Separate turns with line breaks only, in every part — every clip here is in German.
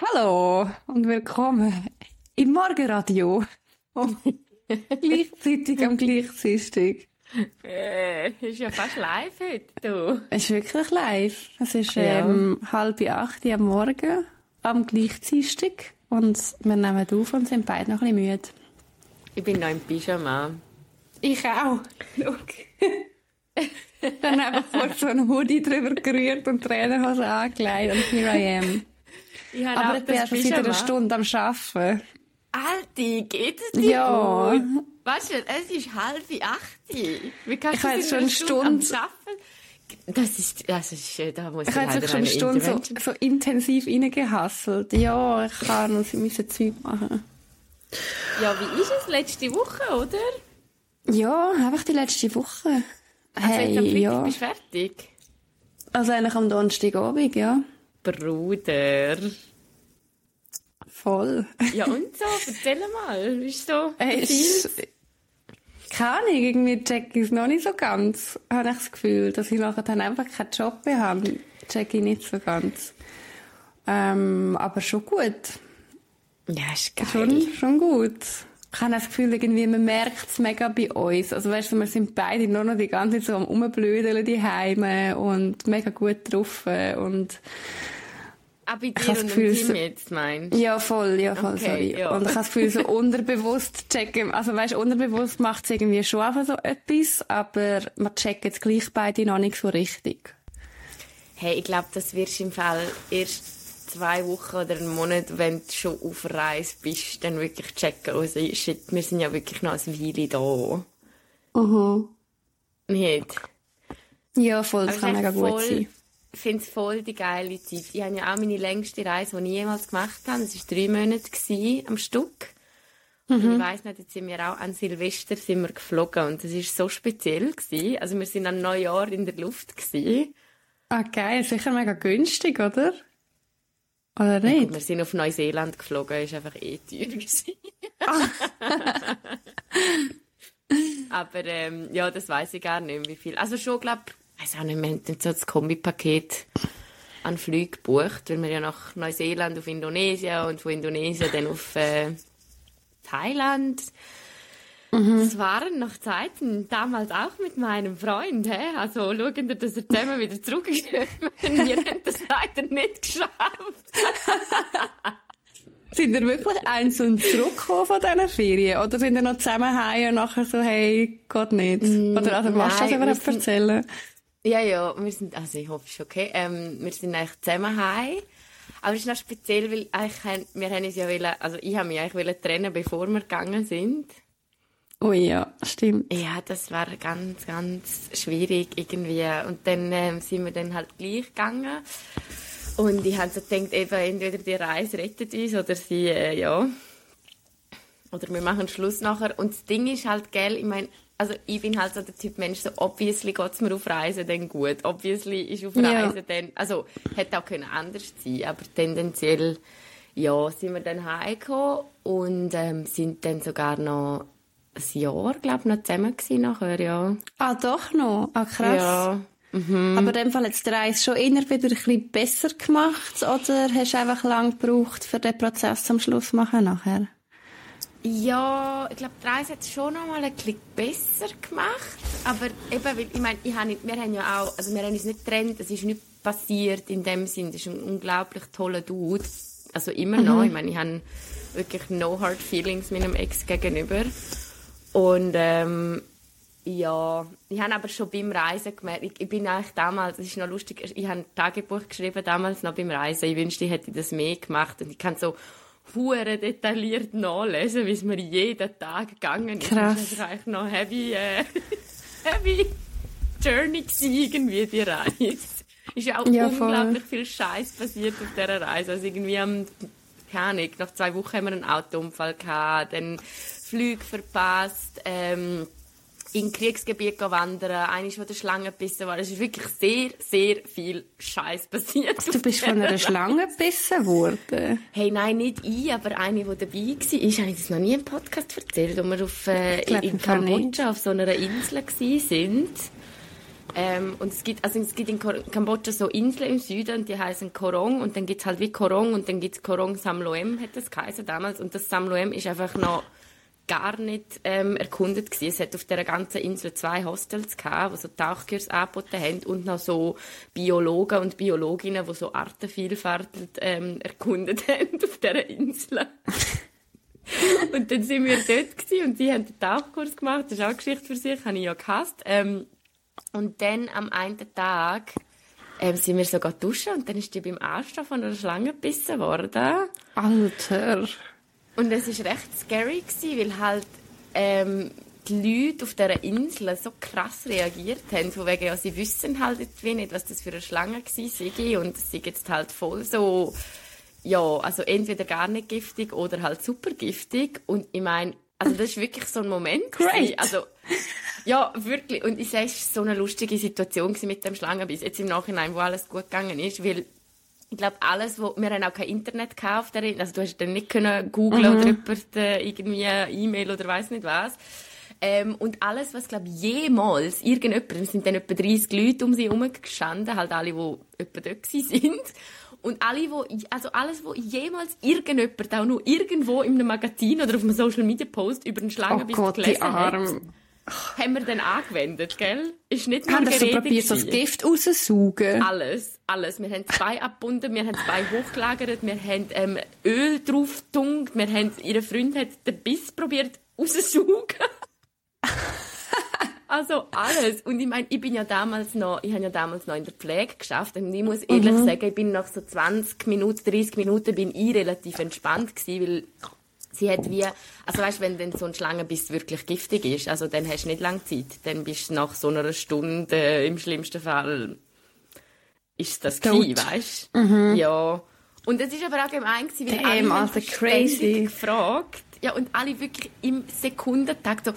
Hallo und willkommen im Morgenradio. Gleichzeitig am gleichen
Äh, ist ja fast live heute, du.
Es ist wirklich live. Es ist
Ja.
ähm, halb acht am Morgen am gleichen und wir nehmen auf und sind beide noch ein bisschen müde.
Ich bin noch im Pyjama.
Ich auch. Schau. Dann einfach kurz so einen Hoodie drüber gerührt und Trainerhose angelegt und here I am. Aber ich bin seit einer. Stunde am Arbeiten.
Alti, geht es dir
Ja.
gut? Weißt du, es ist halb acht. Wie kannst
Ich
du
jetzt schon eine
Stunde
Stunde-?
Das ist, das ist, äh, da muss ich,
Ich habe jetzt schon eine Stunde so, so intensiv reingehasselt. Ja, ich kann noch mein Zeug machen.
Ja, wie ist es letzte Woche, oder?
Ja, einfach die letzte Woche.
Also
Hey,
jetzt am Freitag
ja.
bist du fertig?
Also eigentlich am Donnerstagabend, ja.
Bruder.
Voll.
Ja und so, erzähl mal, wie ist so?
Ey, ist, keine Ahnung, irgendwie check ich es noch nicht so ganz. Habe ich das Gefühl, dass ich nachher dann einfach keinen Job mehr habe. Check ich nicht so ganz. Ähm, aber schon gut.
Ja, ist geil.
Schon, schon gut. Ich habe das Gefühl, irgendwie, man merkt es mega bei uns. Also weißt du, wir sind beide nur noch die ganze Zeit so am Rumblödeln die Heime und mega gut drauf und
Ah, bei dir und
Gefühl, so-
Team jetzt, mein.
ja voll, ja voll,
Okay,
sorry.
ja.
Und ich habe das Gefühl, so unterbewusst checken, also weißt du, unterbewusst macht es irgendwie schon einfach so etwas, aber man checkt jetzt gleich beide noch nicht so richtig.
Hey, ich glaube, das wirst du im Fall erst zwei Wochen oder einen Monat, wenn du schon auf Reise bist, dann wirklich checken. Also, shit, wir sind ja wirklich noch eine Weile da.
Mhm.
Nicht?
Ja voll, das kann
es
mega gut sein.
Ich finde es voll die geile Zeit. Ich habe ja auch meine längste Reise, die ich jemals gemacht habe. Das war drei Monate gewesen, am Stück. Und
Mhm.
ich weiss nicht, jetzt sind wir auch an Silvester sind wir geflogen und das war so speziell. Gewesen. Also wir sind an Neujahr in der Luft. Gewesen.
Ah geil, sicher mega günstig, oder? Oder nicht?
Und wir sind auf Neuseeland geflogen, ist einfach eh teuer gewesen. Aber ähm, ja, das weiß ich gar nicht, wie viel. Also schon, glaube ich, weiß auch nicht, wir haben dann so das Kombipaket an Flügen gebucht, weil wir ja nach Neuseeland auf Indonesien und von Indonesien dann auf äh, Thailand. Das waren noch Zeiten, damals auch mit meinem Freund, hä? Also schauen wir, dass er zusammen wieder zurückkommt. Wir haben das leider nicht geschafft.
Sind ihr wirklich eins und zurückgekommen von diesen Ferien? Oder sind ihr noch zusammen heim und nachher so, hey, geht nicht? Oder also, du das nicht
sind-
erzählen?
Ja, ja, wir sind, also ich hoffe, es ist okay. Ähm, wir sind eigentlich zusammen heim. Aber es ist noch speziell, weil eigentlich, wir haben uns ja wollen, also ich habe mich eigentlich wollen trennen, bevor wir gegangen sind.
Oh ja, stimmt.
Ja, das war ganz, ganz schwierig irgendwie. Und dann ähm, sind wir dann halt gleich gegangen. Und ich habe so gedacht, eben, entweder die Reise rettet uns oder sie, äh, ja. Oder wir machen Schluss nachher. Und das Ding ist halt, gell, ich meine, also ich bin halt so der Typ Mensch, so obviously geht's mir auf Reisen dann gut. Obviously ist auf
Ja.
Reisen dann, also hätte auch können anders sein, aber tendenziell, ja, sind wir dann heimgekommen und ähm, sind dann sogar noch ein Jahr, glaube ich, noch zusammen gewesen nachher, ja.
Ah, doch noch? Ah, krass.
Ja. Mhm.
Aber in dem Fall jetzt die Reise schon eher wieder ein bisschen besser gemacht? Oder hast du einfach lang gebraucht, für den Prozess am Schluss zu machen nachher?
Ja, ich glaube, die Reise hat es schon noch mal ein bisschen besser gemacht. Aber eben, weil, ich meine, ich nicht, wir haben ja auch, also wir haben uns nicht getrennt, es ist nicht passiert in dem Sinn. Das ist ein unglaublich toller Dude. Also immer noch. Ich meine, ich habe wirklich no hard feelings meinem Ex gegenüber. Und, ähm, ja, ich habe aber schon beim Reisen gemerkt, ich, ich bin eigentlich damals, das ist noch lustig, ich habe ein Tagebuch geschrieben, damals noch beim Reisen. Ich wünschte, ich hätte das mehr gemacht. Und ich kann so hure detailliert nachlesen, wie es mir jeden Tag gegangen ist.
Krass.
Das ist eigentlich noch heavy, äh, heavy Journey irgendwie, die Reise. Ist ja auch
Ja, voll.
unglaublich viel Scheiß passiert auf dieser Reise. Also irgendwie am, keine Ahnung, nach zwei Wochen haben wir einen Autounfall gehabt, dann Flüge verpasst, ähm, in Kriegsgebiet gehen wandern, eine von der Schlange gebissen war. Es ist wirklich sehr, sehr viel Scheiß passiert.
Du bist von einer. Schlange gebissen worden.
Hey, nein, nicht ich, aber eine, die dabei war. Ich habe das noch nie im Podcast erzählt, wo wir auf, äh,
glaub,
in Kambodscha auf so einer Insel waren. Ähm, und es gibt, also es gibt in Kambodscha so Inseln im Süden, die heißen Korong und dann gibt's halt wie Korong und dann gibt's Korong Samloem, hat das geheißen damals. Und das Samloem ist einfach noch gar nicht ähm, erkundet gewesen. Es hat auf der ganzen Insel zwei Hostels gehabt, wo so Tauchkurs angeboten haben und noch so Biologen und Biologinnen, die so Artenvielfalt ähm, erkundet haben auf dieser Insel. und dann sind wir dort gewesen und sie haben den Tauchkurs gemacht. Das ist auch eine Geschichte für sich, habe ich ja gehasst. Ähm, und dann am einen Tag ähm, sind wir sogar duschen und dann ist die beim Anstehen von einer Schlange gebissen worden.
Alter.
Und es war recht scary, gewesen, weil halt ähm, die Leute auf dieser Insel so krass reagiert haben, von wegen, ja, sie wissen halt wie nicht, was das für eine Schlange war und ist jetzt halt voll so, ja, also entweder gar nicht giftig oder halt super giftig und ich meine, also das ist wirklich so ein Moment.
Great.
Also, ja, wirklich. Und ich sage, es war so eine lustige Situation mit dem Schlangenbiss. Jetzt im Nachhinein, wo alles gut gegangen ist, weil ich glaube, alles, wo, wir haben auch kein Internet gekauft, also du hast dann nicht können googlen mhm. oder jemand, äh, irgendwie E-Mail oder weiß nicht was. Ähm, und alles, was, glaube jemals irgendjemand, es sind dann etwa 30 Leute um sie herum gestanden, halt alle, die etwa dort sind. Und alle, wo, also alles, wo jemals irgendjemand auch nur irgendwo in einem Magazin oder auf einem Social Media Post über einen Schlangenbiss
oh Gott, gelesen hat,
haben wir dann angewendet, gell? Ist nicht
nur Haben so probiert, das Gift rauszusaugen?
Alles, alles. Wir haben zwei abgebunden, wir haben zwei hochgelagert, wir haben ähm, Öl drauf getunkt, wir haben, ihre Freund hat den Biss probiert rauszusaugen. also alles. Und ich meine, ich bin ja damals noch, ich habe ja damals noch in der Pflege geschafft und ich muss ehrlich mhm. sagen, ich bin nach so 20 Minuten, 30 Minuten bin ich relativ entspannt gewesen, weil sie hat wie, also weißt, wenn dann so ein Schlangenbiss wirklich giftig ist, also dann hast du nicht lange Zeit, dann bist du nach so einer Stunde äh, im schlimmsten Fall ist das gewesen, weißt? Mhm. Ja. Und es ist aber auch gemein gewesen, weil
Damn, alle also crazy
gefragt, ja, und alle wirklich im Sekundentakt so,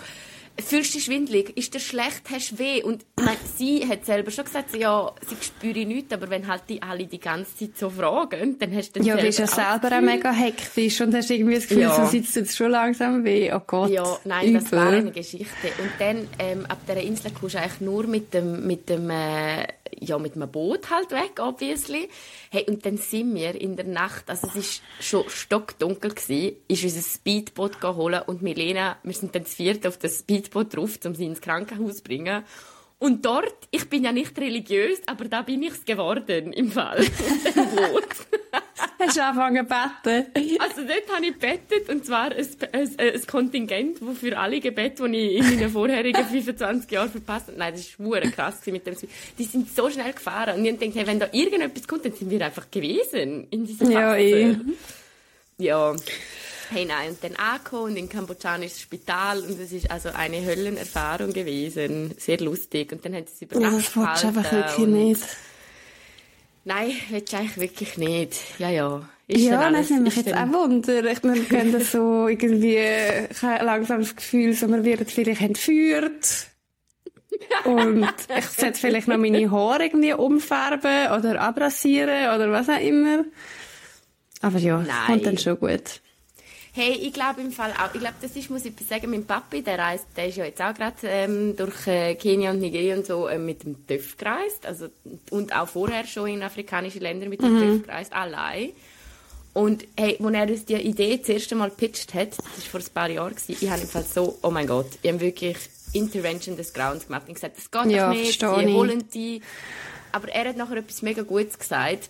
fühlst du dich schwindelig? Ist dir schlecht? Hast du weh? Und meine, sie hat selber schon gesagt, ja, sie spüre nichts, aber wenn halt die alle die ganze Zeit so fragen, dann hast du dann
Ja, du bist ja selber auch mega hektisch und hast irgendwie das Gefühl, ja. so sitzt jetzt schon langsam weh. Oh Gott.
Ja, nein, Übel. das war eine Geschichte. Und dann, ähm, ab dieser Insel kommst du eigentlich nur mit dem, mit dem, äh, ja, mit einem Boot halt weg, obviously. Hey, und dann sind wir in der Nacht, also es ist schon stockdunkel gewesen, ist unser Speedboot geholt und Milena, wir sind dann das vierte auf das Speedboot drauf, um sie ins Krankenhaus zu bringen. Und dort, ich bin ja nicht religiös, aber da bin ich's geworden, im Fall.
Hast du angefangen zu beten?
Also dort habe ich bettet, und zwar ein, ein, ein Kontingent, das für alle Gebete, die ich in meinen vorherigen 25 Jahren verpasst habe. Nein, das ist schwer krass mit dem Die sind so schnell gefahren. Und ich denke, hey, wenn da irgendetwas kommt, dann sind wir einfach gewesen in Phase. Ja, eh. Ja. Hey, nein, und dann angekommen und in kambodschanisches Spital und es ist also eine Höllenerfahrung gewesen. Sehr lustig. Und dann haben sie es über
Nacht Das einfach wirklich nicht.
Nein, willst du eigentlich wirklich nicht. Ja, ja.
Ist ja, das nimmt mich jetzt auch Wunder. Ich meine, wir das so irgendwie, ich habe langsam das Gefühl, so, wir werden vielleicht entführt. Und ich sollte vielleicht noch meine Haare irgendwie umfärben oder abrasieren oder was auch immer. Aber ja, Nein. kommt dann schon gut.
Hey, ich glaube im Fall auch, ich glaube, das ist, muss ich sagen, mein Papi, der reist, der ist ja jetzt auch gerade ähm, durch äh, Kenia und Nigeria und so äh, mit dem TÜV gereist, also, und auch vorher schon in afrikanische Länder mit dem mhm. TÜV gereist, allein. Und hey, als er uns die Idee das erste Mal gepitcht hat, das war vor ein paar Jahren, gewesen, ich habe im Fall so, oh mein Gott, ich habe wirklich Intervention des Grauens gemacht und gesagt, das geht ja, nicht, die holen die. Aber er hat nachher etwas mega Gutes gesagt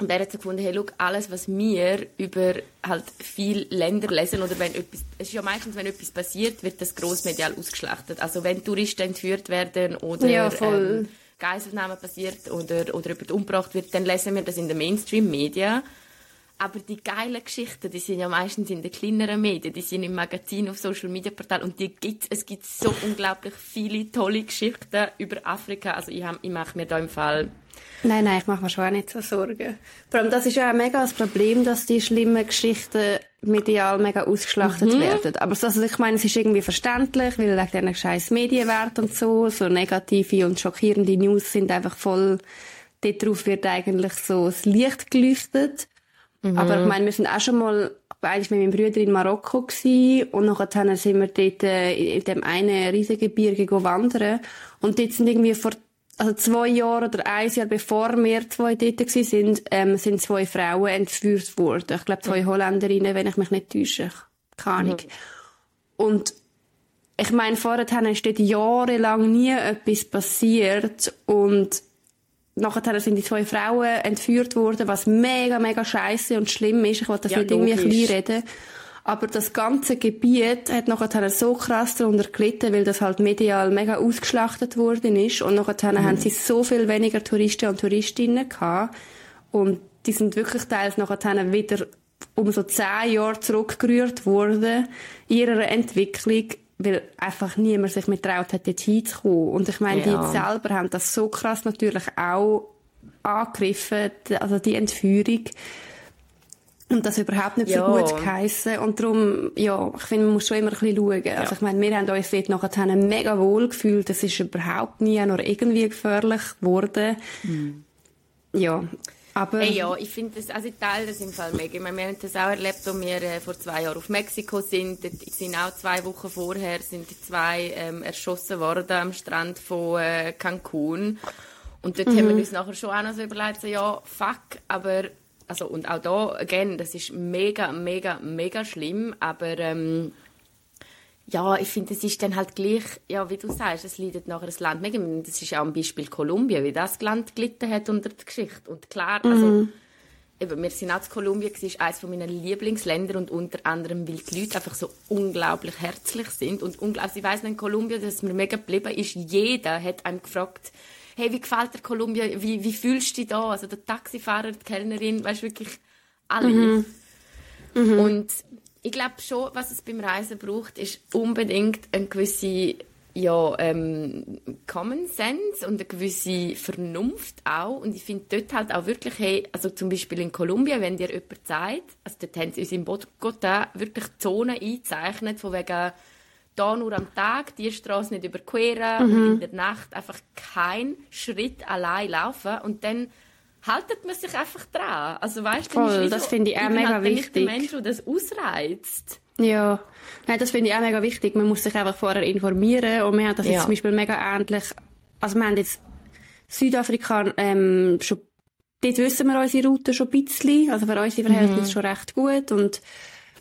und er hat so gefunden, hey, look, alles, was wir über halt viele Länder lesen oder wenn etwas, es ist ja meistens, wenn etwas passiert, wird das grossmedial ausgeschlachtet. Also wenn Touristen entführt werden oder
ja, ähm,
Geiselnahme passiert oder, oder jemand umgebracht wird, dann lesen wir das in den Mainstream-Medien. Aber die geilen Geschichten, die sind ja meistens in den kleineren Medien, die sind im Magazin, auf Social Media Portalen und die gibt's, es gibt so unglaublich viele tolle Geschichten über Afrika. Also ich, hab, ich mache mir da im Fall
Nein, nein, ich mache mir schon auch nicht so Sorgen. Vor allem, das ist ja auch mega das Problem, dass die schlimmen Geschichten medial mega ausgeschlachtet mhm. werden. Aber also, ich meine, es ist irgendwie verständlich, weil wegen diesen scheiß Medienwert und so, so negative und schockierende News sind einfach voll, darauf wird eigentlich so das Licht geleuchtet. Mhm. Aber ich meine, wir sind auch schon mal eigentlich mit meinem Bruder in Marokko gewesen, und nachher sind wir dort äh, in dem einen riesigen Gebirge wandern und dort sind irgendwie vor also zwei Jahre oder ein Jahr bevor wir zwei dort waren, sind, ähm, sind zwei Frauen entführt worden. Ich glaube, zwei Holländerinnen, wenn ich mich nicht täusche. Keine Ahnung. Mhm. Und ich meine, vorher ist dort jahrelang nie etwas passiert und nachher sind die zwei Frauen entführt worden, was mega, mega scheiße und schlimm ist. Ich wollte das ja, nicht irgendwie reden. Aber das ganze Gebiet hat nachher so krass darunter gelitten, weil das halt medial mega ausgeschlachtet worden ist. Und nachher mhm. haben sie so viel weniger Touristen und Touristinnen gehabt. Und die sind wirklich teils nachher wieder um so zehn Jahre zurückgerührt worden in ihrer Entwicklung, weil einfach niemand sich mit traut hat, dort hinzukommen. Und ich meine, ja. die selber haben das so krass natürlich auch angegriffen, also die Entführung. Und das überhaupt nicht ja. für gut geheissen. Und darum, ja, ich finde, man muss schon immer ein bisschen schauen. Ja. Also ich meine, wir haben uns dort nachher mega wohl gefühlt. Das ist überhaupt nie noch irgendwie gefährlich geworden. Mhm. Ja. Aber
hey, ja, ich finde das, also ich teile das im Fall mega. Ich meine, wir haben das auch erlebt, als wir äh, vor zwei Jahren auf Mexiko sind. Dort sind auch zwei Wochen vorher sind die zwei ähm, erschossen worden am Strand von äh, Cancun. Und dort mhm. haben wir uns nachher schon auch noch so überlegt, so, ja, fuck, aber, also, und auch da, again, das ist mega, mega, mega schlimm, aber, ähm, ja, ich finde, es ist dann halt gleich, ja, wie du sagst, es leidet nachher das Land mega. Das ist ja auch ein Beispiel Kolumbien, wie das Land gelitten hat unter der Geschichte. Und klar, also, mhm. eben, wir sind auch zu Kolumbien, es ist eines meiner Lieblingsländer und unter anderem, weil die Leute einfach so unglaublich herzlich sind und unglaublich, ich weiss noch in Kolumbien, dass mir mega geblieben ist, jeder hat einem gefragt, hey, wie gefällt dir Kolumbien, wie, wie fühlst du dich da? Also der Taxifahrer, die Kellnerin, weißt wirklich alle. Mhm. Mhm. Und ich glaube schon, was es beim Reisen braucht, ist unbedingt eine gewisse ja, ähm, Common Sense und eine gewisse Vernunft auch. Und ich finde dort halt auch wirklich, hey, also zum Beispiel in Kolumbien, wenn dir jemand sagt, also dort haben sie uns in Bogotá wirklich Zonen eingezeichnet, von wegen da nur am Tag die Straße nicht überqueren mhm. und in der Nacht einfach keinen Schritt allein laufen und dann haltet man sich einfach dran. Also weißt
du, Voll, das so, finde ich auch mega wichtig. Der
Mensch, der das ausreizt.
Ja, Nein, das finde ich auch mega wichtig. Man muss sich einfach vorher informieren und wir haben das ja. jetzt zum Beispiel mega ähnlich. Also wir haben jetzt Südafrika ähm, schon dort wissen wir unsere Route schon ein bisschen. Also für unsere Verhältnisse mhm. schon recht gut. Und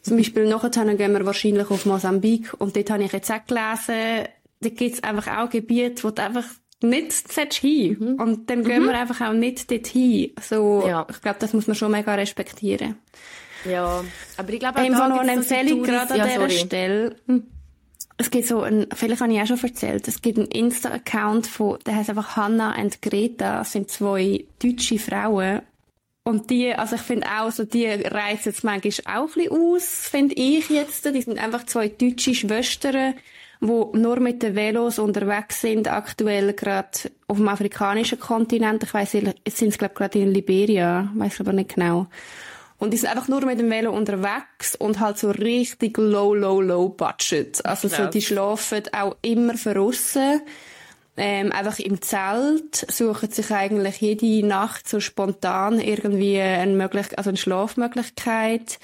zum Beispiel nachher gehen wir wahrscheinlich auf Mosambik. Und dort habe ich jetzt auch gelesen, da gibt es einfach auch Gebiete, wo du einfach nicht hin. Mhm. Und dann gehen mhm. wir einfach auch nicht dorthin. So, ja. ich glaube, das muss man schon mega respektieren.
Ja, aber ich glaube, auch
da noch eine Empfehlung gerade an ja, dieser sorry. Stelle. Hm. Es gibt so ein, vielleicht habe ich auch schon erzählt, es gibt einen Insta-Account von, der heißt einfach Hannah und Greta, das sind zwei deutsche Frauen. Und die, also ich finde auch, so, die reizen jetzt manchmal auch ein bisschen aus, finde ich jetzt. Die sind einfach zwei deutsche Schwestern, wo nur mit den Velos unterwegs sind, aktuell gerade auf dem afrikanischen Kontinent. Ich weiss, jetzt sind glaube gerade in Liberia, weiß aber nicht genau. Und die sind einfach nur mit dem Velo unterwegs und halt so richtig low, low, low budget. Also so, die schlafen auch immer verrissen. Ähm, einfach im Zelt suchen sich eigentlich jede Nacht so spontan irgendwie eine, Möglichkeit, also eine Schlafmöglichkeit.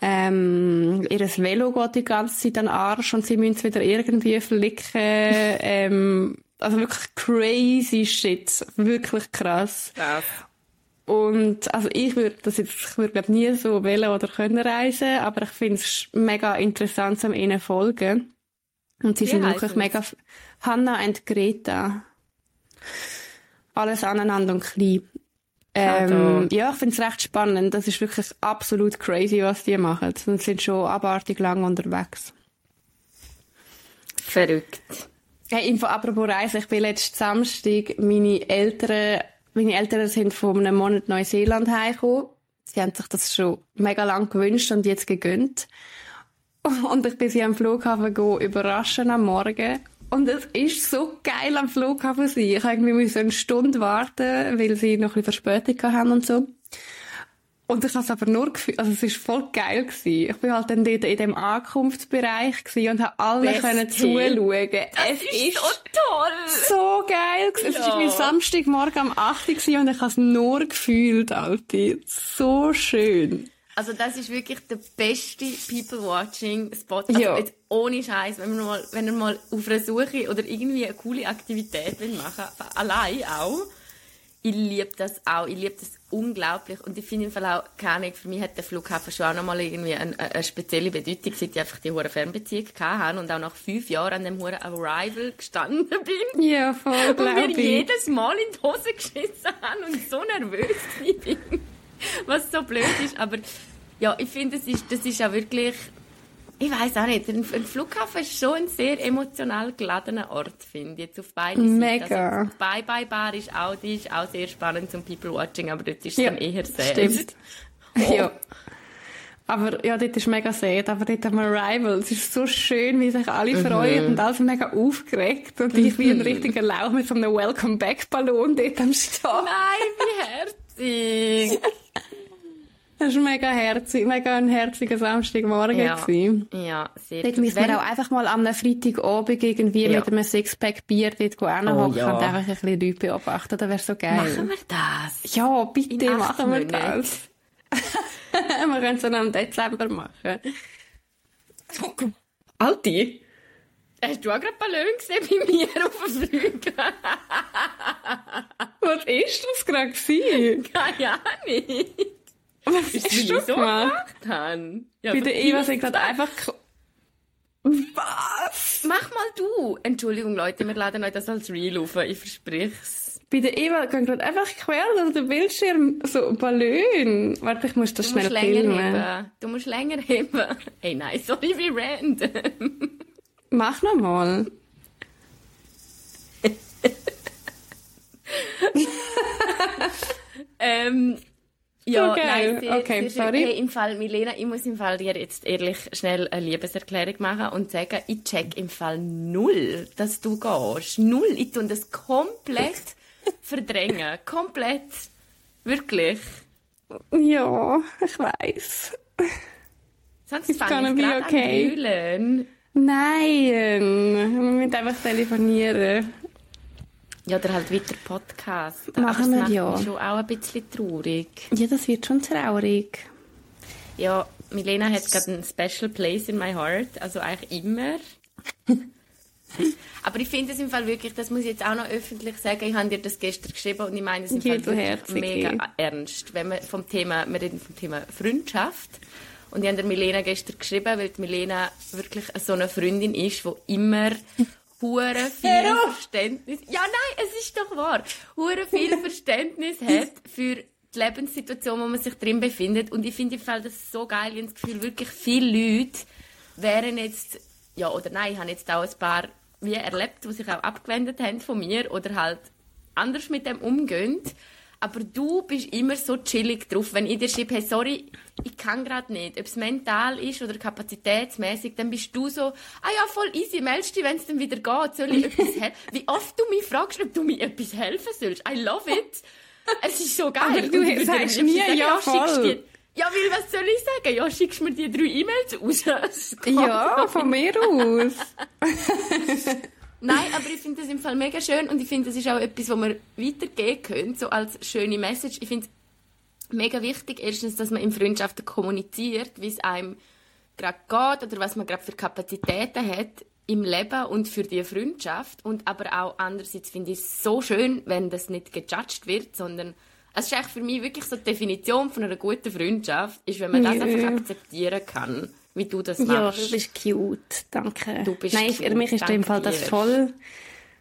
Ähm, ihr Velo geht die ganze Zeit an den Arsch und sie müssen es wieder irgendwie flicken. ähm, also wirklich crazy shit. Wirklich krass. Ja. Und, also ich würde das jetzt, ich würde glaub nie so wählen oder können reisen, aber ich finde es mega interessant, um ihnen folgen. Und sie Wie sind wirklich es? mega, Hanna und Greta. Alles aneinander und klein. Ähm, ja, ich finde es recht spannend. Das ist wirklich absolut crazy, was die machen. Und sind schon abartig lang unterwegs.
Verrückt.
Hey, Info, apropos Reisen. Ich bin letzten Samstag, meine Eltern, meine Eltern sind vor einem Monat Neuseeland heimgekommen. Sie haben sich das schon mega lang gewünscht und jetzt gegönnt. Und ich bin sie am Flughafen überraschen am Morgen. Und es ist so geil am Flughafen sein. Ich irgendwie so eine Stunde warten, weil sie noch ein bisschen Verspätung haben und so. Und ich habe es aber nur gefühlt, also es ist voll geil gewesen. Ich bin halt dann dort in dem Ankunftsbereich gewesen und habe alle Best können zuschauen.
Das es ist, ist so toll!
So geil gewesen. Ja. Es war mein Samstagmorgen am 8 Uhr und ich habe es nur gefühlt, Alter. So schön.
Also das ist wirklich der beste People-Watching-Spot. Also
Ja.
jetzt ohne Scheiß, wenn, man mal, wenn ihr mal auf einer Suche oder irgendwie eine coole Aktivität will machen allein auch. Ich liebe das auch. Ich liebe das unglaublich. Und ich finde im Fall auch, keine Ahnung, für mich hat der Flughafen schon auch nochmal irgendwie eine, eine spezielle Bedeutung, seit ich einfach die hohe Fernbeziehung hatte und auch nach fünf Jahren an dem hohen Arrival gestanden bin.
Ja, voll,
Und
glaube
mir
ich.
jedes Mal in die Hose geschissen haben und so nervös bin. Was so blöd ist. Aber ja, ich finde, das ist, das ist auch wirklich, ich weiß auch nicht, ein, ein Flughafen ist schon ein sehr emotional geladener Ort, finde ich, jetzt auf beide Seiten.
Mega.
Also, die Bye-Bye-Bar ist auch, die ist auch sehr spannend zum People-Watching, aber dort ist es
Ja,
dann eher sehr.
stimmt. Ja. Aber ja, dort ist mega sad, aber dort haben wir Arrival. Es ist so schön, wie sich alle freuen und alle sind mega aufgeregt. Und ich wie ein richtiger Lauch mit so einem Welcome-Back-Ballon dort am Start.
Nein, wie herzig.
Das war mega herzig, mega ein herziger Samstagmorgen.
Ja.
gewesen.
Ja, sehr
Dort
gut.
müssen wir auch einfach mal am Freitagabend irgendwie
Ja.
mit einem Sixpack Bier dort hinhocken
Oh,
und
ja.
einfach ein bisschen Leute beobachten. Das wäre so geil.
Machen wir das?
Ja, bitte
In
machen wir das. wir können es dann im Dezember machen. Alti?
Hast du auch gerade Ballon gesehen bei mir auf dem Flug?
Was ist das gerade?
Keine Ahnung. Ist du
du
so
gemacht?
haben? Ja,
Bei der
aber
Eva
ich-
sind gerade einfach... Was?
Mach mal du. Entschuldigung, Leute, wir laden euch das als Real auf. Ich versprich's.
Bei der Eva gehen gerade einfach quer durch den Bildschirm so Ballon. Warte, ich muss das
Du
schnell
musst länger
filmen.
heben. Du musst länger heben. Hey, nein, sorry, wie random.
Mach noch mal.
ähm, ja,
geil.
nein, sehr,
Okay,
schön.
sorry.
Hey, im Fall, Milena, ich muss im Fall dir jetzt ehrlich schnell eine Liebeserklärung machen und sagen, ich check im Fall null, dass du gehst. Null. Ich tue das komplett verdrängen. Komplett. Wirklich.
Ja, ich weiß.
Sonst ich
be
gerade
okay. Nein, wir müssen einfach telefonieren.
Ja, oder halt weiter Podcast.
Machen
das
wir
macht
ja.
mich schon auch ein bisschen traurig.
Ja, das wird schon traurig.
Ja, Milena hat gerade einen Special Place in my heart, also eigentlich immer. Aber ich finde es im Fall wirklich, das muss ich jetzt auch noch öffentlich sagen, ich habe dir das gestern geschrieben und ich meine es im Fall wirklich mega ernst. Wenn wir vom Thema, wir reden vom Thema Freundschaft und ich habe der Milena gestern geschrieben, weil die Milena wirklich so eine Freundin ist, die immer hure viel! Verständnis, ja nein, es ist doch wahr, hure viel Verständnis hat für die Lebenssituation, wo man sich drin befindet und ich finde im Fall das so geil, ich habe das Gefühl, wirklich viele Leute wären jetzt, ja oder nein, ich habe jetzt auch ein paar wie erlebt, die sich auch abgewendet haben von mir oder halt anders mit dem umgehen. Aber du bist immer so chillig drauf, wenn ich dir schreibe, hey, sorry, ich kann gerade nicht. Ob es mental ist oder kapazitätsmäßig, dann bist du so, ah ja, voll easy, meldest dich, wenn es dann wieder geht, soll ich etwas helfen? Wie oft du mich fragst, ob du mir etwas helfen sollst. I love it. Es ist so geil.
Aber du
würde
sagst nie,
sagen,
ja,
schickst
voll.
dir- Ja, weil was soll ich sagen? Ja, schickst mir die drei E-Mails raus. Geht
Ja, von mir aus.
Nein, aber ich finde das im Fall mega schön und ich finde, das ist auch etwas, was wir weitergeben können, so als schöne Message. Ich finde es mega wichtig, erstens, dass man in Freundschaften kommuniziert, wie es einem gerade geht oder was man gerade für Kapazitäten hat im Leben und für die Freundschaft. Und aber auch andererseits finde ich es so schön, wenn das nicht gejudged wird, sondern es ist eigentlich für mich wirklich so die Definition von einer guten Freundschaft, ist, wenn man das
Ja.
einfach akzeptieren kann, wie du das
Ja,
machst.
du bist cute. Danke.
Du bist
Nein,
cute,
für mich ist
danke
im Fall das
dir.
voll.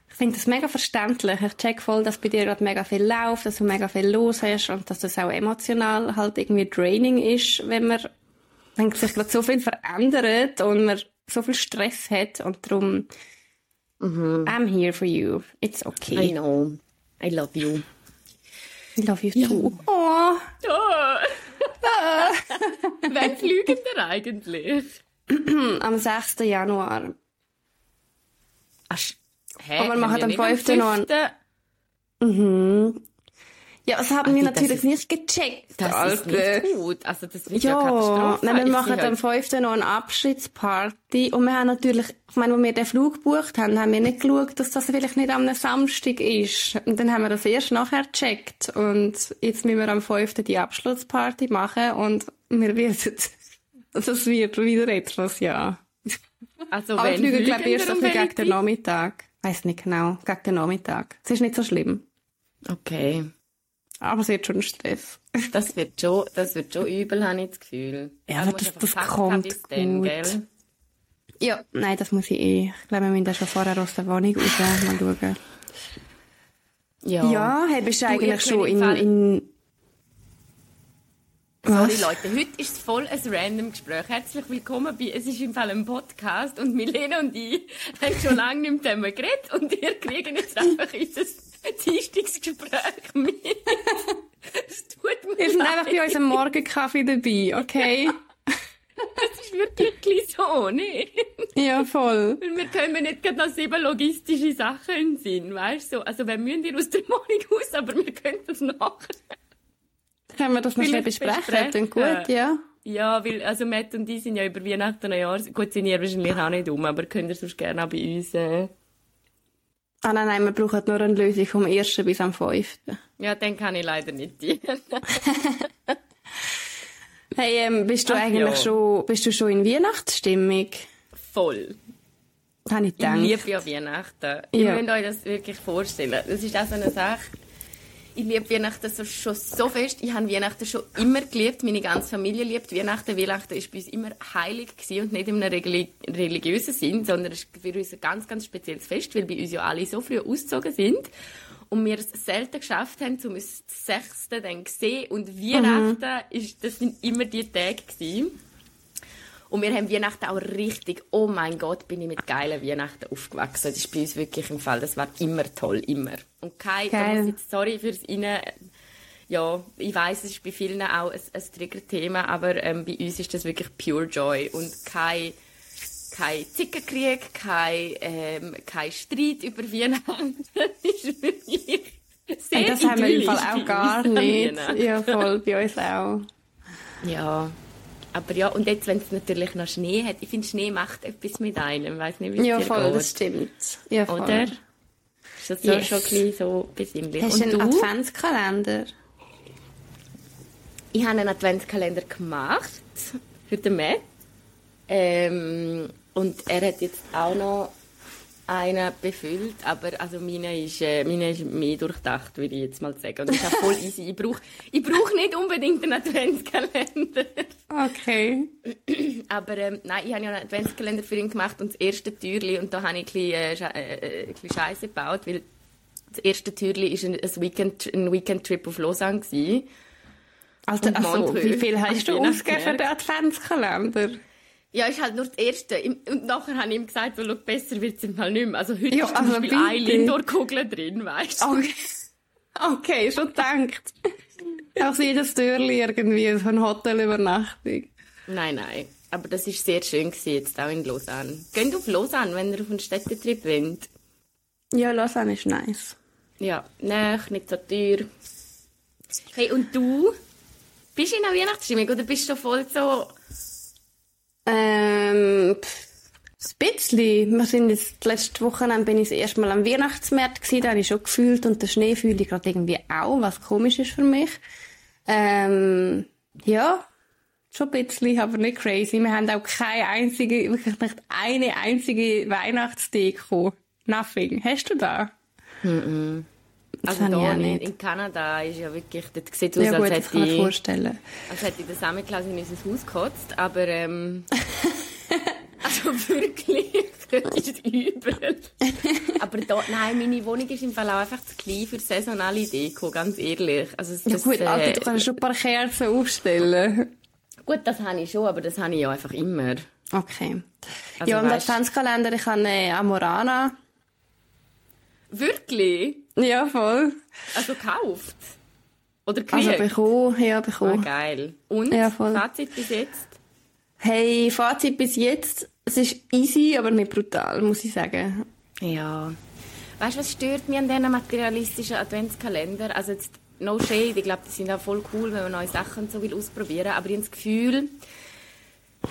Ich finde das mega verständlich. Ich check voll, dass bei dir gerade mega viel läuft, dass du mega viel los hast und dass das auch emotional halt irgendwie draining ist, wenn man, wenn sich gerade so viel verändert und man so viel Stress hat und darum, I'm here for you. It's
I
okay.
know. I love you.
I love you too. Oh.
Wann fliegen wir eigentlich?
Am 6. Januar.
Ach, hä?
Aber wir machen am
nicht
5. noch ein-
5.?
Ja, das haben wir
Also, das
natürlich
ist-
nicht gecheckt,
Das
Alter.
ist nicht gut. Also, das wird ja,
Ja,
Katastrophe.
nein, wir machen am
heute-
5. noch eine Abschiedsparty und wir haben natürlich, ich meine, als wir den Flug gebucht haben, haben wir nicht geschaut, dass das vielleicht nicht am Samstag ist. Und dann haben wir das erst nachher gecheckt und jetzt müssen wir am 5. die Abschlussparty machen und wir wissen, das wird wieder etwas, ja.
Also
Aber
wenn
fliegen, glaube ich, erst so gegen den Nachmittag. Weiß nicht genau, gegen den Nachmittag. Es ist nicht so schlimm.
Okay.
Aber es wird schon Stress.
Das wird schon, das wird schon übel, habe ich das Gefühl.
Ja,
Du
aber das- das kommt
bis dann,
gut.
gell?
Ja, nein, das muss ich eh. Ich glaube, wir müssen da schon vorher aus der Wohnung raus. Mal schauen.
Ja.
Ja, hey, bist du eigentlich
ich
schon in, in...
Sorry
Was?
Leute, heute ist es voll ein random Gespräch. Herzlich willkommen bei «Es ist im Fall ein Podcast» und Milena und ich haben schon lange nicht mit dem geredet und ihr kriegen jetzt einfach unser Dienstagsgespräch mit. Es tut mir
Wir sind einfach
leid.
bei unserem Morgenkaffee dabei, okay?
Es ist wirklich so, ne?
ja, voll.
Weil wir können nicht gerade noch sieben logistische Sachen in den Sinn, weißt du? So, Also wir müssen ihr aus der Wohnung raus, aber wir können das nachher.
Können wir das noch schnell besprechen?
Besprechen.
gut, ja.
Ja, weil, also Matt und ich sind ja über Weihnachten und Neujahr, gut, sind ihr wahrscheinlich auch nicht um, aber könnt ihr sonst gerne auch bei uns, äh,
Ah nein, nein, wir brauchen nur eine Lösung vom 1. bis am 5.
ja, den kann ich leider nicht dienen.
Hey, ähm, bist du
Ach
eigentlich
ja.
schon, bist du schon in Weihnachtsstimmung?
Voll.
Habe ich
Ich
gedacht.
liebe ja Weihnachten.
Ja.
Ihr müsst euch das wirklich vorstellen. Das ist auch so eine Sache. Ich liebe Weihnachten so, schon so fest. Ich habe Weihnachten schon immer geliebt. Meine ganze Familie liebt Weihnachten. Weihnachten ist bei uns immer heilig und nicht in einem regli religiösen Sinn, sondern es ist für uns ein ganz, ganz spezielles Fest, weil bei uns ja alle so früh ausgezogen sind und wir es selten geschafft haben, um uns das Sechste dann zu sehen. Und Weihnachten, ist, das sind immer die Tage gewesen. Und wir haben Weihnachten auch richtig, oh mein Gott, bin ich mit geilen Weihnachten aufgewachsen. Das ist bei uns wirklich im Fall, das war immer toll, immer. Und ich jetzt, sorry fürs Rein, ja, ich weiß, es ist bei vielen auch ein, ein Triggerthema, aber ähm, bei uns ist das wirklich pure Joy und kein, kein Zickenkrieg, kein, ähm, kein Streit über Weihnachten. Das ist wirklich sehr
Hey, das haben wir im Fall auch gar nicht. Ja, voll, bei uns auch.
Ja, aber ja, und jetzt, wenn es natürlich noch Schnee hat, ich finde, Schnee macht etwas mit einem, weiß nicht, wie es
Ja, voll,
geht.
das stimmt. Ja, voll.
Oder? Ist das
Yes.
schon ein bisschen so besinnlich?
Hast du
und
einen
du?
Adventskalender?
Ich habe einen Adventskalender gemacht für den Matt. Ähm, und er hat jetzt auch noch einen befüllt, aber also meine ist, äh, meine ist mehr durchdacht, würde ich jetzt mal sagen. Und das ist auch voll easy. Ich brauche ich brauch nicht unbedingt einen Adventskalender.
Okay.
Aber ähm, nein, ich habe ja einen Adventskalender für ihn gemacht und das erste Türli, und da habe ich ein bisschen, äh, äh, äh, bisschen Scheiße gebaut, weil das erste Türli war ein, ein Weekend, ein Weekend-Trip auf Lausanne. Gewesen.
Also, also wie viel hast du ausgegeben für den Adventskalender?
Ja, ist halt nur das erste. Und nachher habe ich ihm gesagt, schau, besser wird es im Fall nicht mehr. Also heute
Ja,
ist zum
also
Beispiel eine Lindor-Kugel drin, weißt du?
Okay. Okay, schon gedacht. Auch jedes Türli irgendwie eine Hotelübernachtung.
Nein, nein. Aber das ist sehr schön gewesen, jetzt auch in Lausanne. Geht auf Lausanne, wenn ihr auf einen Städtetrip wollt.
Ja, Lausanne ist nice.
Ja, nein, nicht so teuer. Hey, und du? Bist du in einer Weihnachtsstimmung oder bist du voll so...
Ähm, ein bisschen. Wir sind jetzt, letzte Woche bin ich das erste Mal am Weihnachtsmarkt gewesen, da habe ich schon gefühlt und den Schnee fühle ich gerade irgendwie auch, was komisch ist für mich. Ähm, ja, schon ein bisschen, aber nicht crazy. Wir haben auch keine einzige, wirklich nicht eine einzige Weihnachtsdeko. Nothing. Hast du da? Das
Also
ich
da
nicht.
in Kanada ist ja wirklich... Das sieht aus,
Ja gut,
als
das
hätte
mir
ich...
vorstellen.
Als hätte ich den Samichlaus in unser Haus gekotzt, aber ähm, also wirklich, das ist übel. aber da, nein, meine Wohnung ist im Fall auch einfach zu klein für saisonale Deko, ganz ehrlich. Also das,
Ja gut,
äh,
Alter, du kannst schon ein paar Kerzen aufstellen.
gut, das habe ich schon, aber das habe ich ja einfach immer.
Okay.
Also
ja, und
weisst-
Adventskalender, ich habe äh, Amorana.
Wirklich?
Ja, voll.
Also gekauft? Oder
Also
gekriegt?
bekommen, ja,
ah,
bekommen.
geil. Und?
Ja, voll.
Fazit bis jetzt?
Hey, Fazit bis jetzt, es ist easy, aber nicht brutal, muss ich sagen.
Ja. Weißt du, was stört mich an diesen materialistischen Adventskalender? Also jetzt, no shade, ich glaube, die sind auch voll cool, wenn man neue Sachen so will ausprobieren. Aber ich habe das Gefühl,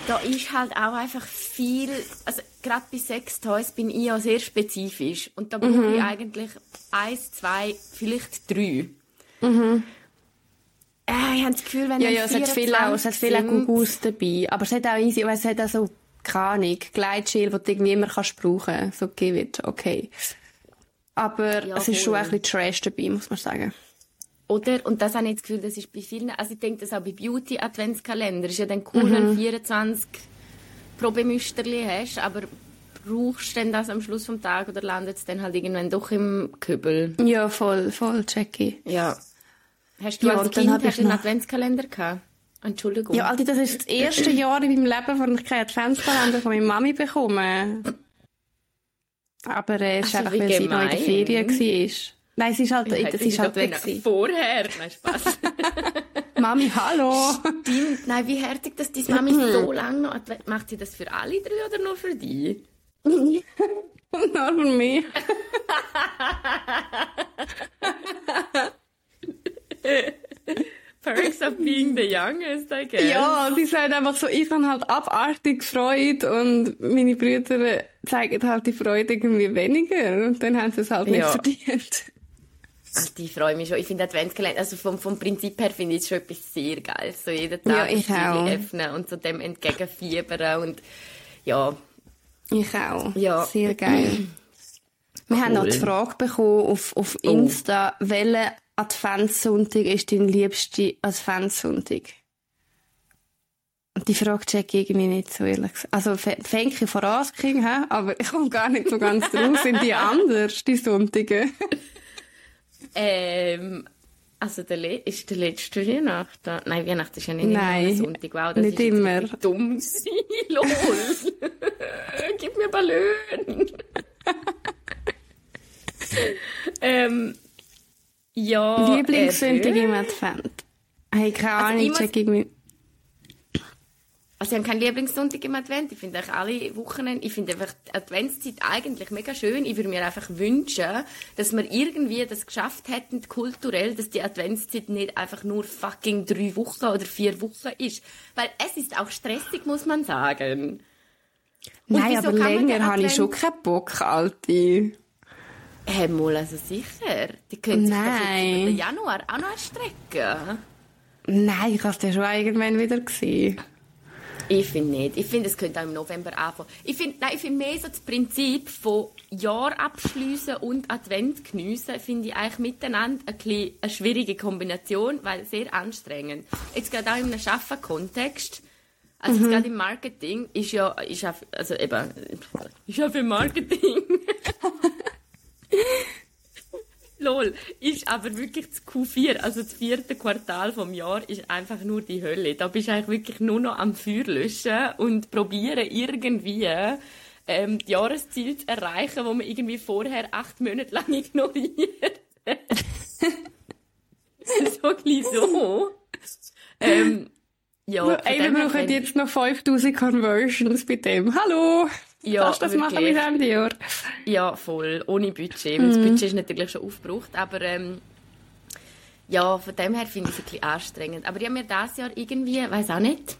da ist halt auch einfach viel, also gerade bei Sextoys bin ich ja sehr spezifisch. Und da brauche
Mhm.
ich eigentlich eins, zwei, vielleicht drei.
Mhm.
Äh, ich habe das Gefühl, wenn
Ja, ja, es hat viel auch, es hat viel auch Gugus dabei. Aber es hat auch easy, weil es hat auch so, keine Ahnung, Gleitschil, die du irgendwie immer kannst brauchen. So give it, okay. Aber
Ja,
es ist schon ein bisschen Trash dabei, muss man sagen.
Oder? Und das habe ich das Gefühl, das ist bei vielen, also ich denke, das auch bei Beauty-Adventskalender ist ja dann cool, wenn du 24 Probemüsterli hast, aber brauchst du denn das am Schluss vom Tag oder landet es dann halt irgendwann doch im Kübel?
Ja, voll, voll, Jackie.
Ja. Hast du
Ja,
als Kind hast einen
noch-
Adventskalender gehabt? Entschuldigung.
Ja, Alter, das ist das erste Jahr in meinem Leben, wo ich keinen Adventskalender von meiner Mami bekomme. Aber äh, es ist
Also,
einfach, weil sie noch in der. Ferien war. Nein, es ist halt,
Hätte
es ist
ich
halt weg.
Vorher. Nein, Spaß.
Mami, hallo!
Stimmt. Nein, wie härtig, dass deine Mami so lange noch Advent... Macht sie das für alle drei oder nur für dich?
Nur für mich.
Perks of being the youngest, I guess.
Ja, die sagen einfach so, ich habe halt abartig Freude und meine Brüder zeigen halt die Freude irgendwie weniger und dann haben sie es halt nicht
Ja.
verdient.
Ach, die freue mich schon. Ich finde Adventskalender, also vom, vom Prinzip her finde ich es schon etwas sehr geil. So jeden Tag
Ja, ich auch.
öffnen und so dem entgegenfiebern und ja,
Ich auch.
Ja.
Sehr geil. Wir haben noch
Cool.
die Frage bekommen auf, auf Insta, welcher Adventssonntag ist dein liebster Adventssonntag? Und die Frage check ich irgendwie nicht so ehrlich gesagt. Also fängt ich voraus, King, hä? aber ich komme gar nicht so ganz draus. Sind die anders, die Sonntage?
Ähm, also der Le ist der letzte Weihnachten. Nein, Weihnachten ist ja nicht
Nein,
immer Sonntag. Wow, das
nicht
ist
immer.
dumm sein. Lol. Gib mir Ballon. ähm, ja.
Lieblingssonntag
eben.
im Advent? Hey, keine
Also
Ahnung,
ich muss-
check irgendwie.
Also ich habe keinen Lieblingssonntag im Advent. Ich finde eigentlich alle Wochenende, ich finde einfach die Adventszeit eigentlich mega schön. Ich würde mir einfach wünschen, dass wir irgendwie das geschafft hätten, kulturell, dass die Adventszeit nicht einfach nur fucking drei Wochen oder vier Wochen ist. Weil es ist auch stressig, muss man sagen. Und
Nein, aber länger habe ich schon keinen Bock, Alte.
Hey, mal, also sicher. Die können sich doch jetzt
Nein.
über den Januar auch noch erstrecken.
Nein, ich habe es ja schon irgendwann wieder gesehen.
Ich finde nicht. Ich finde, es könnte auch im November anfangen. Ich finde, nein, ich finde mehr so das Prinzip von Jahr abschliessen und Advent geniessen, finde ich eigentlich miteinander ein bisschen eine schwierige Kombination, weil sehr anstrengend. Jetzt gerade auch in einem Schaffen-Kontext, also jetzt gerade im Marketing, ist ja, ist ja, also eben, ist ja für Marketing. Lol, ist aber wirklich das Q4, also das vierte Quartal vom Jahr, ist einfach nur die Hölle. Da bist du eigentlich wirklich nur noch am Feuer löschen und probieren irgendwie ähm, die Jahresziele zu erreichen, wo man irgendwie vorher acht Monate lang ignoriert. so ein bisschen so. Ähm, ja,
Ey, wir brauchen jetzt noch 5000 Conversions bei dem. Hallo!
Ja,
Kannst du das machen
wirklich.
bis Ende Jahr?
Ja, voll. Ohne Budget. Das Budget ist natürlich schon aufgebraucht, aber ähm, ja, von dem her finde ich es ein bisschen anstrengend. Aber ich habe mir dieses Jahr irgendwie, weiß auch nicht,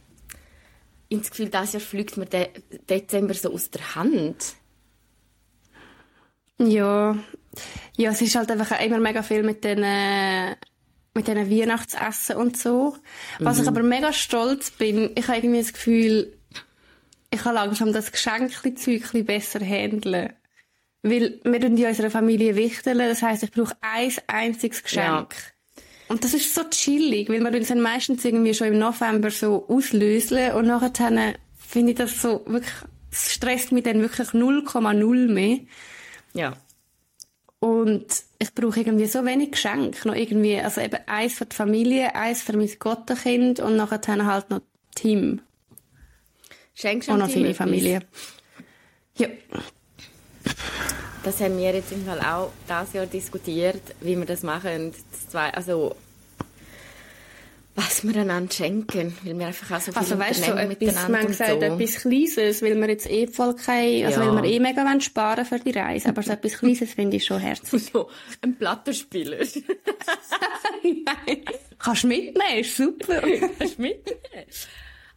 das Gefühl, dieses Jahr fliegt mir der Dezember so aus der Hand.
Ja. Ja, es ist halt einfach immer mega viel mit den, äh, mit diesen Weihnachtsessen und so. Was ich aber mega stolz bin, ich habe irgendwie das Gefühl, ich kann langsam das Geschenkli-Zeug besser handeln. Weil wir in unserer Familie wichteln, das heisst, ich brauche ein einziges Geschenk.
Ja.
Und das ist so chillig, weil wir uns dann meistens irgendwie schon im November so auslösen und nachher finde ich das so wirklich, es stresst mich dann wirklich 0,0 mehr.
Ja.
Und ich brauche irgendwie so wenig Geschenke. Noch irgendwie, also eben eins für die Familie, eins für mein Gottenkind und nachher halt noch Team.
Schenkst
Und noch
etwas?
Familie. Ja.
Das haben wir jetzt im Fall auch dieses Jahr diskutiert, wie wir das machen. Das zwei, also, was wir einander schenken, weil wir einfach auch so viel
Also weißt so etwas,
und
gesagt,
so.
etwas Kleines, weil wir jetzt eh voll kein, also
Ja.
weil wir eh mega wollen sparen für die Reise. Aber so etwas Kleines finde ich schon herzig.
So, ein Plattenspieler.
Nein. Kannst du mitnehmen, ist super.
Hast du mit?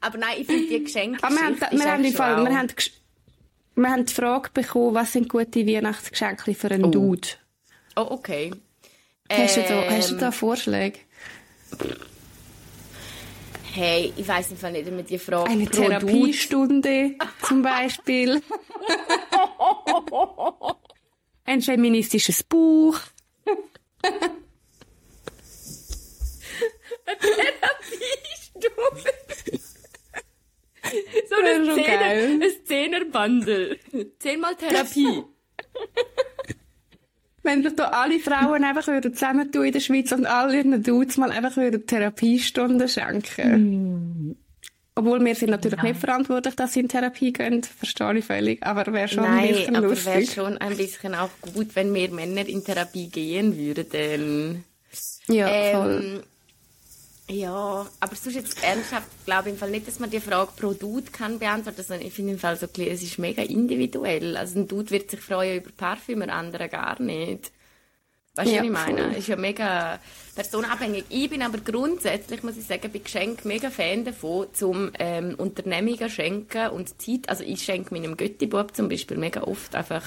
Aber nein, ich finde die Geschenke.
Aber wir haben, wir haben, Fall, wir, haben, wir haben die Frage bekommen, was sind gute Weihnachtsgeschenke für einen Dude?
Oh, okay.
Hast, du da,
Ähm,
hast du da Vorschläge?
Hey, ich weiß einfach nicht, wenn die Frage
Eine Therapiestunde zum Beispiel. Ein feministisches Buch.
so
Wäre
ein
schon
Zehner,
geil.
ein Zehnerbundle. Zehnmal Therapie.
Wenn sich da alle Frauen einfach würden zusammentun in der Schweiz und alle ihren Dudes mal einfach würden Therapiestunden schenken. Obwohl wir sind natürlich nicht verantwortlich, dass sie in Therapie gehen, verstehe ich völlig, aber wäre schon ein
Nein,
bisschen
aber wäre
lustig.
schon ein bisschen auch gut, wenn mehr Männer in Therapie gehen würden.
Ja, voll.
Ja, aber sonst jetzt ernsthaft glaube ich im Fall nicht, dass man die Frage pro Dude kann beantworten, sondern ich finde im Fall so, es ist mega individuell. Also ein Dude wird sich freuen über Parfüm, ein anderer gar nicht. Weißt du,
Ja,
was ich meine?
voll.
Es ist ja mega personenabhängig. Ich bin aber grundsätzlich, muss ich sagen, bei Geschenken mega Fan davon, zum ähm, Unternehmungen schenken und Zeit. Also ich schenke meinem Göttibub zum Beispiel mega oft einfach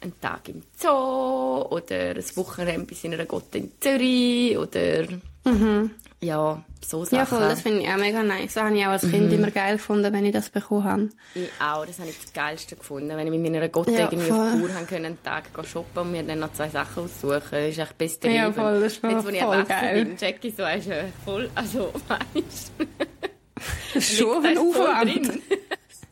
einen Tag im Zoo oder ein Wochenende bei seiner Gottin in Zürich oder ja, so Sachen.
Mhm. Ja, voll, das finde ich auch mega nice. Das habe ich auch als Kind immer geil gefunden, wenn ich das bekommen habe.
Ich auch, das habe ich das Geilste gefunden. Wenn ich mit meiner Gotte
Ja,
irgendwie auf
voll.
Tour haben können, einen Tag gehen shoppen und mir dann noch zwei Sachen aussuchen. Das ist echt beste
Ja, voll, das ist
Jetzt, wo ich
voll geil.
bin, check ich so, ist voll, also, weißt du.
Schon ein
voll
Aufwand.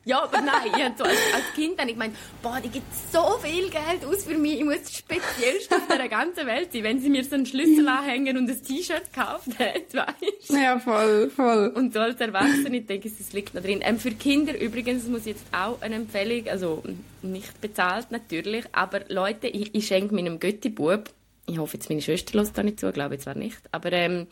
Ja, aber nein, ich so als, als Kind habe ich gemeint, boah, die gibt so viel Geld aus für mich, ich muss das Speziellste auf der ganzen Welt sein, wenn sie mir so einen Schlüssel anhängen und ein T-Shirt gekauft hat, weißt.
Ja, voll, voll.
Und so als Erwachsene denke ich, es liegt noch drin. Ähm, für Kinder übrigens muss ich jetzt auch eine Empfehlung, also nicht bezahlt natürlich, aber Leute, ich, ich schenke meinem Götti-Bub, ich hoffe jetzt meine Schwester lässt da nicht zu, glaube ich zwar nicht, aber ähm,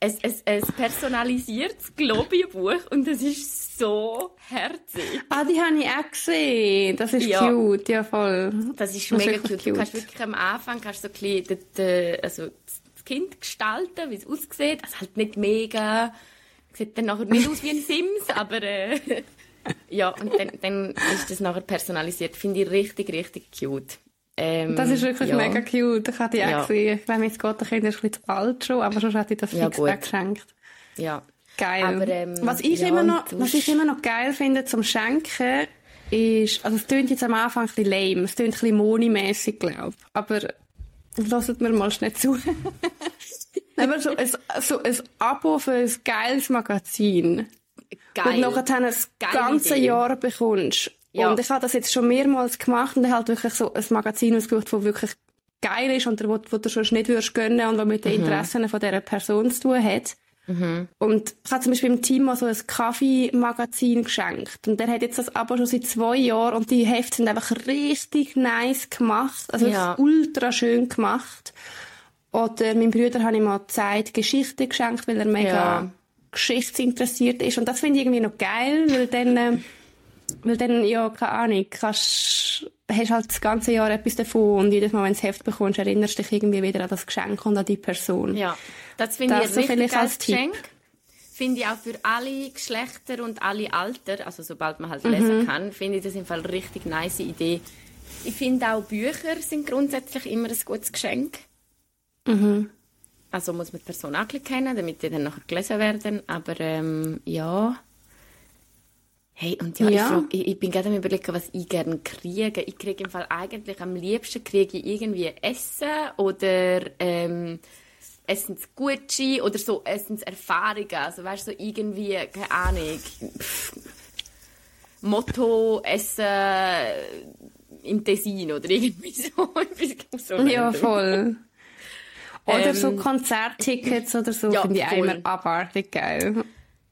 es, es, es personalisiertes Globi-Buch und es ist so herzig.
Ah, die habe ich auch gesehen. Das ist
Ja.
cute, ja voll.
Das ist
Das ist
mega
wirklich
cute. Du
cute.
kannst wirklich am Anfang kannst so ein bisschen den, den, also das Kind gestalten, wie es aussieht. Also halt nicht mega, sieht dann nachher nicht aus wie ein Sims, aber äh, ja, und dann, dann ist das nachher personalisiert. Finde ich richtig, richtig cute. Ähm,
Das ist wirklich
ja.
mega cute. Ich habe die auch
Ja.
gesehen. Ich glaube, mein Gottenkind ist ein bisschen zu alt schon, aber schon hat ich das
Ja,
fix
gut.
weggeschenkt.
Ja.
Geil.
Aber, ähm,
was, ich
ja,
immer noch, was ich immer noch geil finde zum Schenken, ist, also es klingt jetzt am Anfang ein bisschen lame, es klingt ein bisschen Moni-mässig, glaube ich. Aber lasst mir mal schnell zu. Aber so ein, so ein Abo für ein geiles Magazin.
Geil.
Und nachher ein ganze
Idee.
Jahr bekommst.
Ja.
Und ich habe das jetzt schon mehrmals gemacht und halt wirklich so ein Magazin ausgesucht, das wirklich geil ist und wo, wo du schon nicht würdest gönnen und was mit den
Mhm.
Interessen von dieser Person zu tun hat. Und ich habe zum Beispiel im Team mal so ein Kaffee-Magazin geschenkt. Und der hat jetzt das Abo schon seit zwei Jahren und die Hefte sind einfach richtig nice gemacht. Also
Ja.
ultra schön gemacht. Oder meinem Bruder habe ich mal Zeit Geschichte geschenkt, weil er mega
Ja.
geschichtsinteressiert ist. Und das finde ich irgendwie noch geil, weil dann, äh, weil dann, ja, keine Ahnung, kannst, hast halt das ganze Jahr etwas davon und jedes Mal, wenn du das Heft bekommst, erinnerst du dich irgendwie wieder an das Geschenk und an die Person.
Ja, das finde ich ein richtig
als Tipp.
Geschenk. Finde ich auch für alle Geschlechter und alle Alter, also sobald man halt
Mhm.
lesen kann, finde ich das im Fall eine richtig nice Idee. Ich finde auch Bücher sind grundsätzlich immer ein gutes Geschenk.
Mhm.
Also muss man die Person auch kennen, damit die dann nachher gelesen werden. Aber ähm, ja. Hey, und ja,
Ja.
Ich, frag, ich, ich bin gerade am überlegen, was ich gerne kriege. Ich kriege im Fall eigentlich am liebsten kriege ich irgendwie Essen oder ähm, Essensgutschein oder so Essenserfahrungen. Also weißt du, so irgendwie, keine Ahnung, pff, Motto Essen im Tessin oder irgendwie so. So
Ja, voll. Oder
Ähm,
so Konzerttickets oder so,
ja,
finde ich
voll.
immer abartig geil.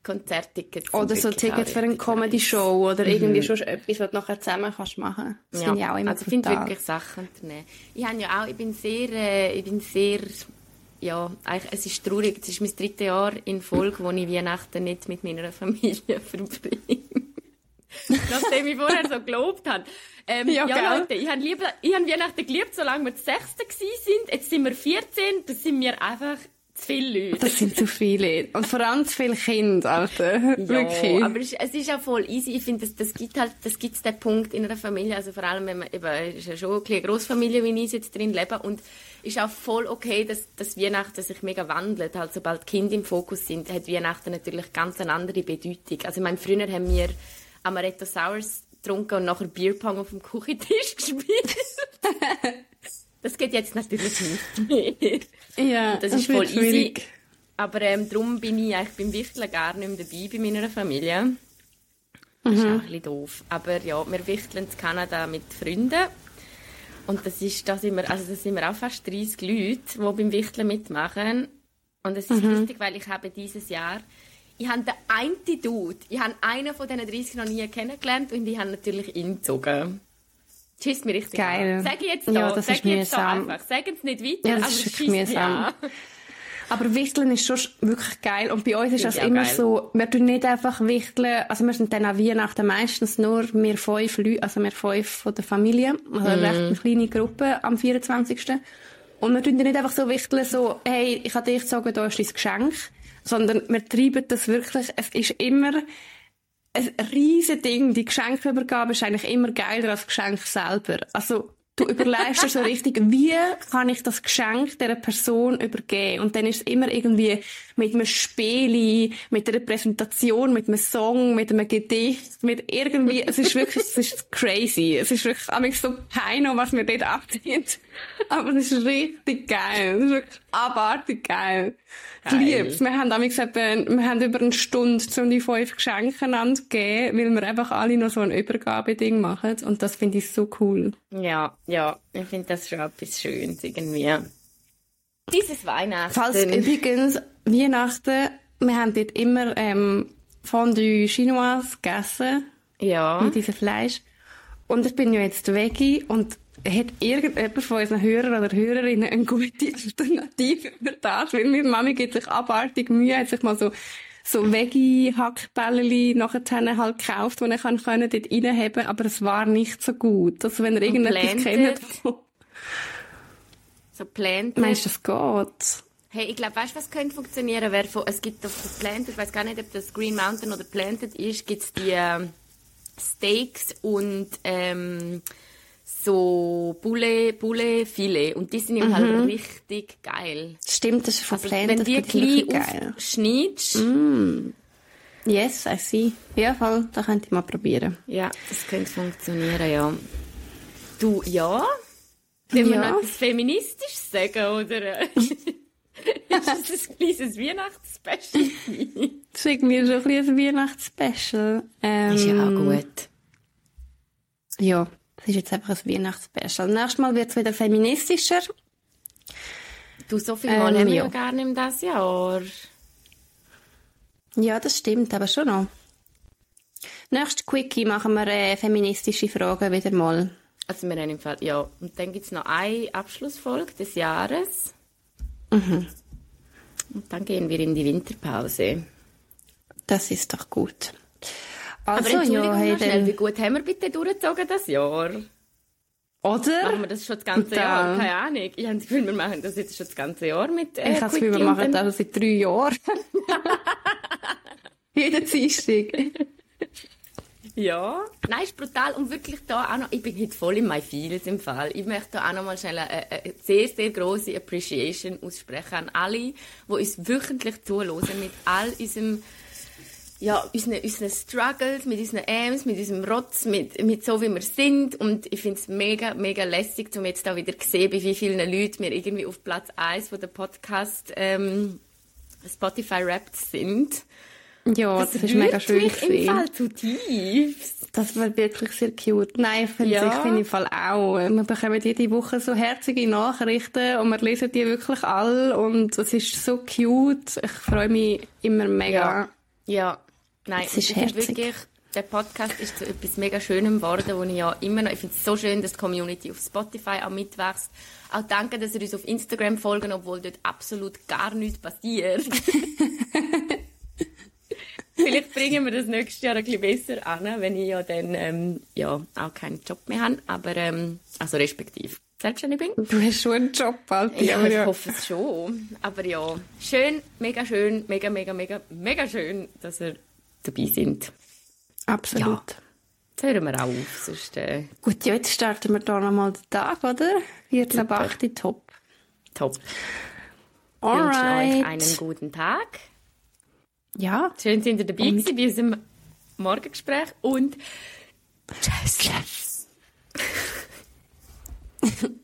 Konzerttickets.
Oder so
auch
Tickets für eine Comedy-Show oder irgendwie schon etwas, was du nachher zusammen kannst machen. Das
Ja,
finde ich auch immer
also ich finde wirklich Sachen unternehmen. Ich habe ja auch, ich bin sehr, äh, ich bin sehr, ja, eigentlich, es ist traurig, es ist mein drittes Jahr in Folge, wo ich Weihnachten nicht mit meiner Familie verbringe. Nachdem ich vorher so gelobt habe. Ähm,
Ja,
ja? Leute, ich habe, habe Weihnachten geliebt, solange wir die Sechste sind. Jetzt sind wir 14, das sind mir einfach Zu viele Leute.
Das sind zu viele. Und vor allem zu viele Kinder, Alter.
Ja,
Wirklich.
aber es, es ist auch voll easy. Ich finde, das, das gibt halt, das gibt's den Punkt in einer Familie, also vor allem, wenn man eben, es ist ja schon eine Großfamilie, wie ich jetzt drin lebe und ist auch voll okay, dass, dass Weihnachten sich mega wandelt. Halt, sobald Kinder im Fokus sind, hat Weihnachten natürlich ganz eine andere Bedeutung. Also, ich meine, früher haben wir Amaretto Sours getrunken und nachher Bierpong auf dem Küchentisch gespielt. das geht jetzt natürlich nicht mehr.
ja,
Das ist voll
wird
easy.
schwierig.
Aber ähm, darum bin ich eigentlich beim Wichteln gar nicht mehr dabei bei meiner Familie. Das ist auch ein bisschen doof. Aber ja, wir wichteln in Kanada mit Freunden. Und das ist, da sind wir, also da sind wir auch fast 30 Leute, die beim Wichteln mitmachen. Und es ist lustig, weil ich habe dieses Jahr, ich habe den einen Dude, ich habe einen von diesen 30 noch nie kennengelernt und ich habe natürlich ihn gezogen. Schießt mir richtig
Geil.
an. Sag jetzt
Ja,
da,
das
sag
ist
jetzt da
mühsam.
einfach. Sag es nicht weiter,
Ja, das
aber
ist mühsam. Aber Wichteln ist schon wirklich geil. Und bei uns ist das immer
geil.
so, wir tun nicht einfach wichteln, also wir sind dann an Weihnachten meistens nur wir fünf Leute, also wir fünf von der Familie, also eine
Mhm.
recht kleine Gruppe am 24. Und wir tun dann nicht einfach so wichteln, so, hey, ich habe dich gesagt, da ist dein Geschenk, sondern wir treiben das wirklich, es ist immer ein riesen Ding. Die Geschenkübergabe ist eigentlich immer geiler als das Geschenk selber. Also, du überlegst dir so richtig, wie kann ich das Geschenk dieser Person übergeben? Und dann ist es immer irgendwie mit einem Spiel, mit einer Präsentation, mit einem Song, mit einem Gedicht, mit irgendwie, es ist wirklich, es ist crazy. Es ist wirklich, amigs so Heino, was mir dort abzieht. Aber es ist richtig geil. Es ist wirklich abartig geil. Ich lieb's. Wir haben amigs etwa, wir haben über eine Stunde um die fünf Geschenke einander gegeben, weil wir einfach alle noch so ein Übergabeding machen. Und das finde ich so cool.
Ja, ja, ich finde das schon etwas Schönes irgendwie. Dieses Weihnachten.
Falls übrigens Weihnachten, wir haben dort immer ähm, Fondue Chinoise gegessen,
ja.
mit diesem Fleisch. Und ich bin ja jetzt Veggie und hat irgendjemand von unseren Hörern oder Hörerinnen eine gute Alternative für das? Weil meine Mami gibt sich abartig Mühe, hat sich mal so so Veggie-Hackbällchen nachher halt gekauft, die ich kann können dort reinhaben aber es war nicht so gut. Also wenn ihr irgendetwas kennt,
So Planted.
meinst du, das geht?
Hey, ich glaube, weißt du, was könnte funktionieren? Wäre von, es gibt auf das Planted, ich weiß gar nicht, ob das Green Mountain oder Planted ist, gibt es die ähm, Steaks und ähm, so Bulle, Bulle Filet. Und die sind im Fall richtig geil.
Stimmt, das ist von
Also,
Plant,
wenn die klein aufschneidest,
Yes, I see. Ja, voll, das könnte ich mal probieren.
ja, das könnte funktionieren, ja. Du, ja? Wir
Ja.
noch etwas Feministisches sagen, oder? ist das ein kleines Weihnachtsspecial?
Das ist irgendwie so ein ein Weihnachtsspecial. Ähm,
Ist ja auch gut.
Ja, das ist jetzt einfach ein Weihnachtsspecial. Nächstes Mal wird es wieder feministischer.
Du, so viel Mal
Ähm,
haben wir
ja.
gar nicht dieses Jahr.
Ja, das stimmt, aber schon noch. Nächstes Quickie machen wir äh, feministische Fragen wieder mal.
Also wir haben im Fall, ja. Und dann gibt es noch eine Abschlussfolge des Jahres.
Mhm.
Und dann gehen wir in die Winterpause.
Das ist doch gut.
Aber
Also,
Entschuldigung,
ja, hey,
schnell, wie gut haben wir bitte durchgezogen das Jahr? Machen
oder?
wir das schon das ganze. Jahr? Keine Ahnung. Ich habe das Gefühl, wir machen das jetzt schon das ganze Jahr mit äh,
Ich habe das Gefühl, wir machen das seit drei Jahren. Jeden Dienstag.
Ja. Nein, ist brutal. Und wirklich da auch noch, ich bin heute voll in my feels im Fall. Ich möchte da auch noch mal schnell eine, eine sehr, sehr grosse Appreciation aussprechen an alle, die uns wöchentlich zuhören mit all unserem ja, unseren, unseren Struggles, mit unseren Aims, mit unserem Rotz, mit, mit so, wie wir sind. Und ich finde es mega, mega lässig, um jetzt da wieder zu sehen, bei wie vielen Leuten wir irgendwie auf Platz 1 von der Podcast ähm, Spotify Rapt sind.
Ja, das, ist mega schön
mich im
gewesen.
Fall zutiefst.
Das war wirklich sehr cute. Nein, finde
Ja.
ich, finde im Fall auch. Wir bekommen jede Woche so herzige Nachrichten und wir lesen die wirklich alle und es ist so cute. Ich freue mich immer mega.
Ja, nein,
Es ist herzig.
wirklich, der Podcast ist zu etwas mega Schönem geworden, wo ich ja immer noch, ich finde es so schön, dass die Community auf Spotify auch mitwächst. Auch danke, dass ihr uns auf Instagram folgen, obwohl dort absolut gar nichts passiert. Vielleicht bringen wir das nächstes Jahr ein bisschen besser an, wenn ich ja dann ähm, ja, auch keinen Job mehr habe. Aber, ähm, also respektiv. selbstständig bin.
Du hast schon einen Job, Alti.
Ja,
aber
ich
ja.
hoffe es schon. Aber ja, schön, mega schön, mega, mega, mega, mega schön, dass ihr dabei sind.
Absolut.
Jetzt hören wir auch auf, sonst äh,
Gut, ja, jetzt starten wir da nochmal den Tag, oder? 14 ab 8, top.
top. Ich wünsche euch
Alright.
einen guten Tag.
Ja.
Schön, dass ihr dabei gewesen bei unserem Morgengespräch und Tschüss.